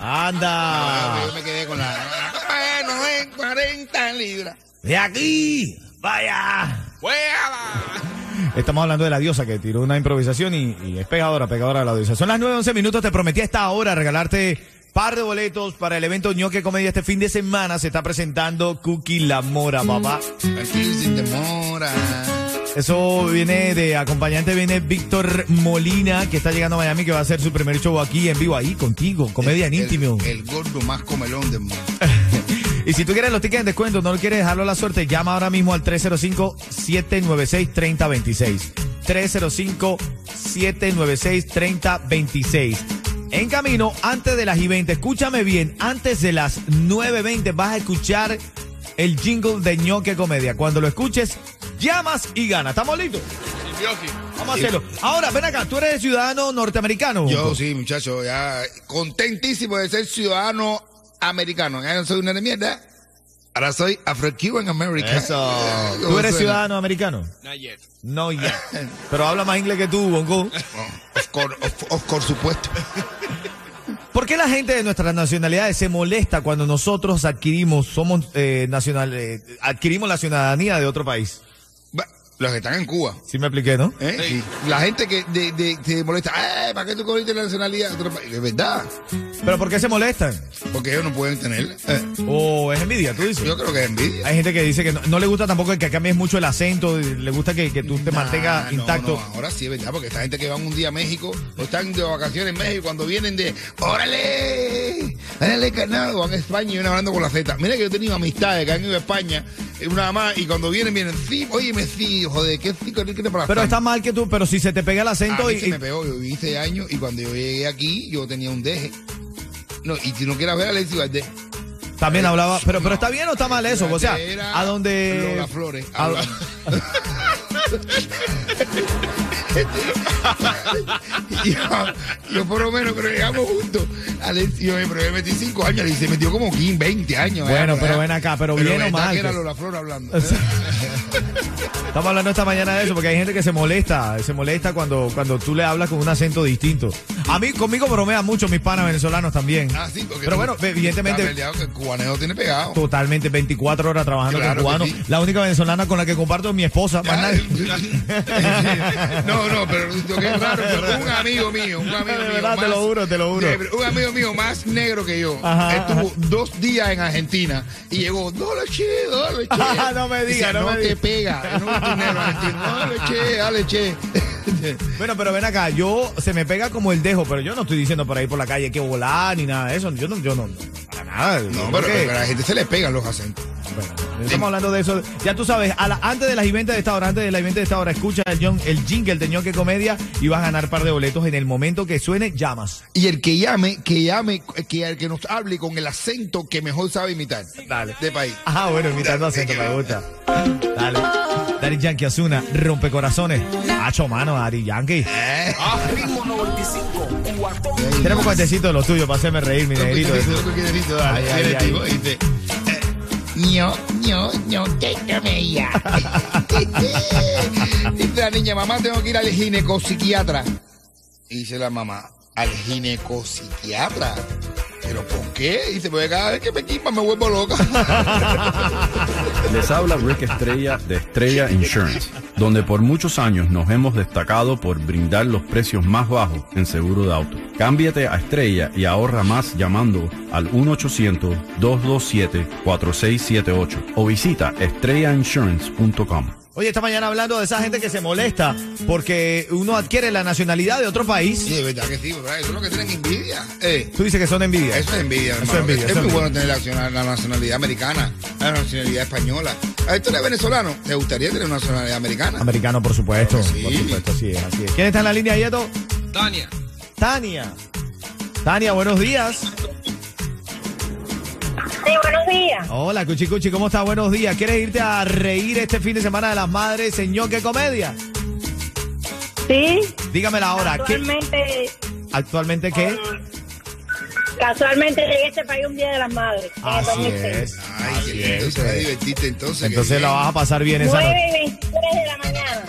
Anda. Yo me quedé con la. Bueno, en 40 libras. De aquí. Vaya. Estamos hablando de la diosa que tiró una improvisación y, y es pegadora, pegadora de la diosa. Son las 9.11 minutos. Te prometí a esta hora regalarte par de boletos para el evento ñoque comedia este fin de semana. Se está presentando Cookie La Mora, papá. Aquí sin demora. Eso viene de acompañante, viene Víctor Molina, que está llegando a Miami, que va a hacer su primer show aquí en vivo, ahí contigo, comedia en El- íntimo. El, gordo más comelón del mundo. Y si tú quieres los tickets en descuento, no quieres dejarlo a la suerte, llama ahora mismo al 305-796-3026. 305-796-3026. En camino, antes de las y 20, escúchame bien, antes de las 9.20 vas a escuchar el jingle de ñoque comedia. Cuando lo escuches, llamas y ganas. ¿Estamos listos? Vamos a hacerlo. Ahora, ven acá, tú eres ciudadano norteamericano. Yo sí, muchacho, ya contentísimo de ser ciudadano americano. Ya no soy una de mierda. Ahora soy Afro-Cuban American. Eso. ¿Tú ¿cómo eres suena? ciudadano americano? No, ya. Pero habla más inglés que tú, Bongo. Oh, of course, of- of course, supuesto. ¿Por qué la gente de nuestras nacionalidades se molesta cuando nosotros adquirimos, somos eh, nacional, eh, adquirimos la ciudadanía de otro país? Va, Los que están en Cuba. Sí me expliqué, ¿no? ¿eh? Sí. La gente que de, de- se molesta, "Eh, ¿para qué tú cogiste la nacionalidad de otro país? Es verdad, ¿Pero por qué se molestan? porque ellos no pueden tener. eh, ¿O es envidia, tú dices? yo creo que es envidia. Hay gente que dice que no, no le gusta tampoco que cambies mucho el acento, le gusta que, que tú te mantengas no, intacto. no, ahora sí es verdad, porque esta gente que van un día a México o están de vacaciones en México, cuando vienen de, ¡órale! ¡Órale, carnal! Van a España y vienen hablando con la Z. Mira que yo he tenido amistades que han ido a España, eh, una más, y cuando vienen, vienen, sí, oye, me sí, joder, ¿qué sí, qué te pasa? Pero está mal que tú, pero si se te pega el A acento mí y, se me pegó, yo viví seis años y cuando yo llegué aquí, yo tenía un deje. No, y si no quieres ver a Alexis Valdés. también hablaba, pero, pero está bien o está mal eso, o sea, a donde... Lola Flores. a-. yo, yo por lo menos creo que llegamos juntos. Alex, yo me probé 25 años y se metió como 15, 20 años. Bueno, ¿eh? pero ven acá, pero bien o mal, que era Lola Flor hablando. Estamos hablando esta mañana de eso porque hay gente que se molesta, se molesta cuando, cuando tú le hablas con un acento distinto. A mí, conmigo bromean mucho mis panas venezolanos también. Ah, sí, porque Pero bueno, evidentemente, que el cubaneo tiene pegado. totalmente 24 horas trabajando Claro con cubanos. sí. La única venezolana con la que comparto es mi esposa, más nadie. no, no, pero lo que es raro, pero un amigo mío, un amigo De mío. verdad, te lo juro, te lo juro. Un amigo mío más negro que yo. Ajá, estuvo dos días en Argentina y llegó, che, dale che. Ah, no me diga, Dice, no me te diga. pega. No Dale che, dale che. Bueno, pero ven acá, yo se me pega como el dejo, pero yo no estoy diciendo por ahí por la calle que volar ni nada de eso. Yo no, yo no, para nada. No, pero, a la gente se le pegan los acentos. Bueno, estamos hablando de eso. Ya tú sabes, a la- antes de las eventos de esta hora, antes de la evento de esta hora, escucha el, John- el jingle de ñoque comedia y vas a ganar par de boletos en el momento que suene, llamas. Y el que llame, que llame, que el que nos hable con el acento que mejor sabe imitar. Dale. De país. Ah, bueno, imitando acento, me gusta. Dale. Daddy Yankee Azuna, rompe corazones. Hacho mano, Daddy Yankee. Ritmo 95. Cubatón. Tenemos cuentecito de los tuyos para hacerme reír, mi negrito. Eh, ño, ño, ño, qué camella. dice la niña, mamá, tengo que ir al ginecopsiquiatra. Dice la mamá, al ginecopsiquiatra. ¿Pero por qué? Dice, porque cada vez que me equipa me vuelvo loca. Les habla Rick Estrella de Estrella Insurance, donde por muchos años nos hemos destacado por brindar los precios más bajos en seguro de auto. Cámbiate a Estrella y ahorra más llamando al 1-800-227-4678 o visita estrellainsurance.com. Oye, esta mañana hablando de esa gente que se molesta porque uno adquiere la nacionalidad de otro país. Sí, de verdad que sí, ¿verdad? Eso es lo que tienen envidia. Eh, Tú dices que son envidia. Eso es envidia, Eso es hermano. envidia, Es, eso es muy envidia. bueno tener la, nacional- la nacionalidad americana, la nacionalidad española. A esto eres venezolano, ¿te gustaría tener una nacionalidad americana? Americano, por supuesto. Claro sí. Por supuesto, es, así es. ¿Quién está en la línea, Yeto? Tania. Tania. Tania, buenos días. Buenos días. Hola, Cuchi Cuchi, ¿cómo estás? Buenos días. ¿Quieres irte a reír este fin de semana de las madres, señor? ¿Qué comedia? Sí, Dígamela ahora. ¿Qué, actualmente, ¿Actualmente qué? casualmente llegué a este país un día de las madres. Así 2006. es. Ay, así qué lindo, es. se va a divertirte entonces. Entonces la vas a pasar bien esa 9 noche. y 23 de la mañana.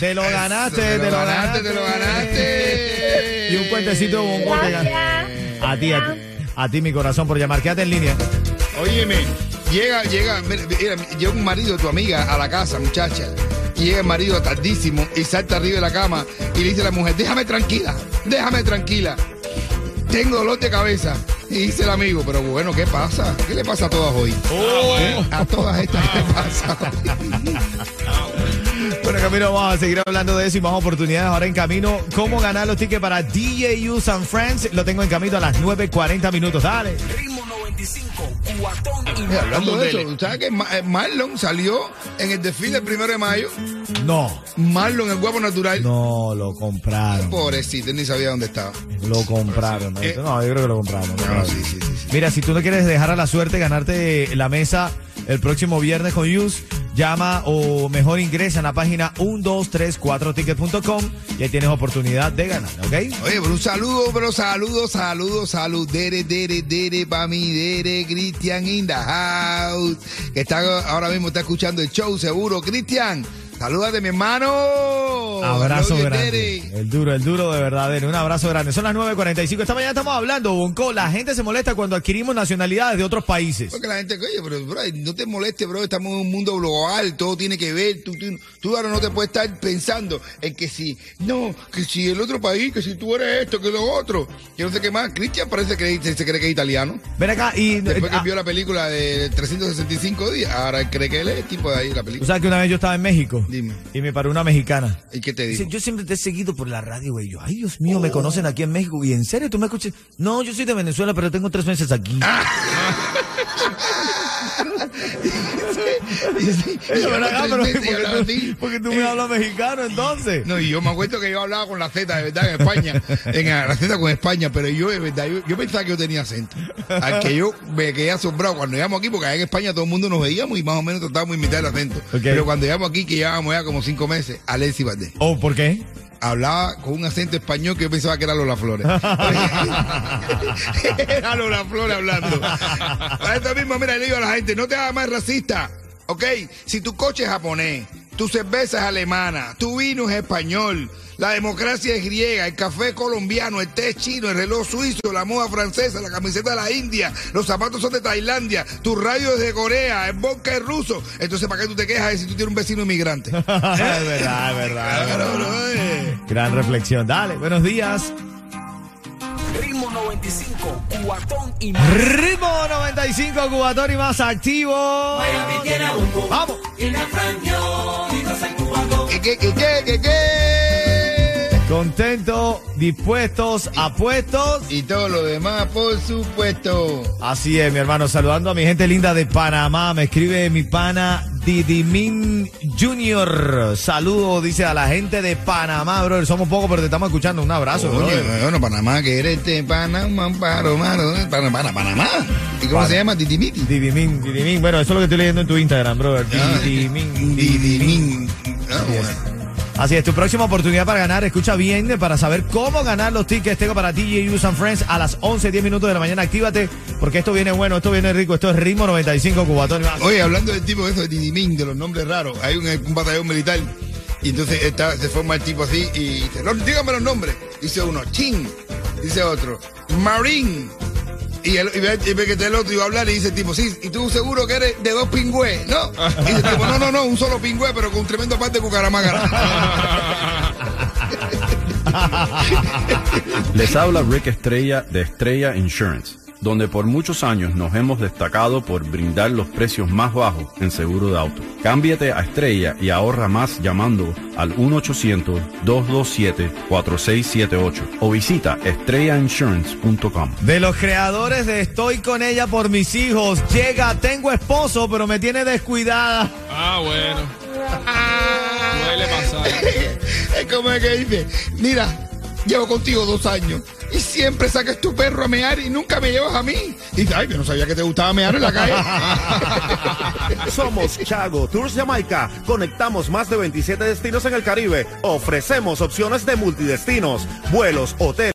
Te lo ganaste, Eso, te lo ganaste. te lo ganaste. Y un cuentecito de bongo que. A ti, a ti, a ti, mi corazón, por llamar. Quédate en línea. Óyeme, llega, llega, mira, mira, llega un marido de tu amiga a la casa, muchacha. Y llega el marido tardísimo y salta arriba de la cama y le dice a la mujer, déjame tranquila, déjame tranquila. Tengo dolor de cabeza. Y dice el amigo, pero bueno, ¿qué pasa? ¿Qué le pasa a todas hoy? Oh. A todas estas, ¿qué pasa hoy? Bueno, Camino, vamos a seguir hablando de eso y más oportunidades ahora en camino. ¿Cómo ganar los tickets para DJU San Friends? Lo tengo en camino a las 9.40 minutos. Dale. Ritmo 95, cuatón y Mira, hablando de eso, ¿sabes que eh, Marlon salió en el desfile el primero de mayo? No, Marlon, el guapo natural. no, lo compraron. Pobrecito, ni sabía dónde estaba. Lo compraron. ¿no? Eh. No, yo creo que lo compraron. No, sí, sí, sí, sí. Mira, si tú no quieres dejar a la suerte ganarte la mesa el próximo viernes con Yus, llama o mejor ingresa en la página 1234ticket.com y ahí tienes oportunidad de ganar, ¿ok? Oye, pero un saludo, pero saludo, saludo, salud. Dere, dere, dere, pa' mí, dere, Cristian in the house. Que está ahora mismo está escuchando el show, seguro. Cristian, salúdate, mi hermano. Abrazo grande. El duro, el duro de verdad. Dere, Un abrazo grande. Son las 9.45. Esta mañana estamos hablando, Bonco. La gente se molesta cuando adquirimos nacionalidades de otros países. Porque la gente, oye, pero bro, no te molestes, bro, estamos en un mundo global, todo tiene que ver, tú, tú, tú ahora no te puedes estar pensando en que si, no, que si el otro país, que si tú eres esto, que lo otro, que no sé qué más. Cristian parece que se cree que es italiano. Ven acá y... Después que ah, vio la película de 365 días, ahora cree que él es el tipo de ahí la película. sabes que una vez yo estaba en México Dime. y me paró una mexicana. ¿Y qué te Dice, dijo? yo siempre te he seguido por la radio, güey. Yo, ay, Dios mío, me conocen aquí en México. ¿Y en serio tú me escuchas? No, yo soy de Venezuela, pero tengo tres meses aquí. Y sí, y Ven llevaba acá, tres pero meses y ¿por qué hablaba tú- así. porque tú me hablas mexicano entonces? No, y yo me acuerdo que yo hablaba con la Z de verdad en España, en la Z con España, pero yo de verdad, yo, yo pensaba que yo tenía acento. Al que yo me quedé asombrado cuando llegamos aquí, porque allá en España todo el mundo nos veíamos y más o menos tratábamos de imitar el acento. Ok. Pero cuando llegamos aquí, que llevábamos ya como cinco meses, Alexi Valdés Oh, ¿por qué? Hablaba con un acento español que yo pensaba que era Lola Flores. era Lola Flores hablando. Para esto mismo, mira, le digo a la gente, no te hagas más racista, ¿ok? Si tu coche es japonés, tu cerveza es alemana, tu vino es español, la democracia es griega, el café es colombiano, el té es chino, el reloj suizo, la moda francesa, la camiseta de la India, los zapatos son de Tailandia, tu radio es de Corea, el vodka es ruso. Entonces, ¿para qué tú te quejas de si tú tienes un vecino inmigrante? es verdad, es verdad. es verdad. eh. Gran reflexión. Dale, buenos días. Ritmo 95, cuatón y más. Ritmo 95, Cubatón y más activo. Vamos. ¿Qué, qué, qué, qué, qué, qué? Contento, dispuestos, apuestos. Y todo lo demás, por supuesto. Así es, mi hermano. Saludando a mi gente linda de Panamá. Me escribe mi pana Didimin Junior. Saludo, dice a la gente de Panamá, brother. Somos pocos, pero te estamos escuchando. Un abrazo, Oye, brother. bueno, Panamá, que eres de Panamá, mano, Panamá, Panamá. ¿Y cómo se llama? Titimiti. Didimin, Didimin. Bueno, eso es lo que estoy leyendo en tu Instagram, brother. Ah, Didimin, Didimin. Didimín. Ah, es. bueno. Así es, tu próxima oportunidad para ganar, escucha bien, para saber cómo ganar los tickets, tengo para DJ Use and Friends a las 11, 10 minutos de la mañana, actívate, porque esto viene bueno, esto viene rico, esto es Ritmo 95, Cubatón. Oye, hablando del tipo eso de Didimín, de los nombres raros, hay un, un batallón militar y entonces se forma el tipo así y dice, "No, dígame los nombres. Dice uno, Chin. Dice otro, Marín. Y, el, y, ve, que está el otro y va a hablar y dice tipo, sí, y tú seguro que eres de dos pingües, ¿no? Y dice tipo, no, no, no, un solo pingüe, pero con un tremendo par de cucaramácara. Les habla Rick Estrella de Estrella Insurance, donde por muchos años nos hemos destacado por brindar los precios más bajos en seguro de auto. Cámbiate a Estrella y ahorra más llamando al 1-800-227-4678 o visita estrellainsurance.com. De los creadores de Estoy con ella por mis hijos, llega, tengo esposo, pero me tiene descuidada. Ah, bueno. Suele pasar. es como el que dice, mira, llevo contigo dos años y siempre sacas tu perro a mear y nunca me llevas a mí. Y ay, yo no sabía que te gustaba mear en la calle. Somos Chago Tours Jamaica. Conectamos más de 27 destinos en el Caribe. Ofrecemos opciones de multidestinos, vuelos, hoteles.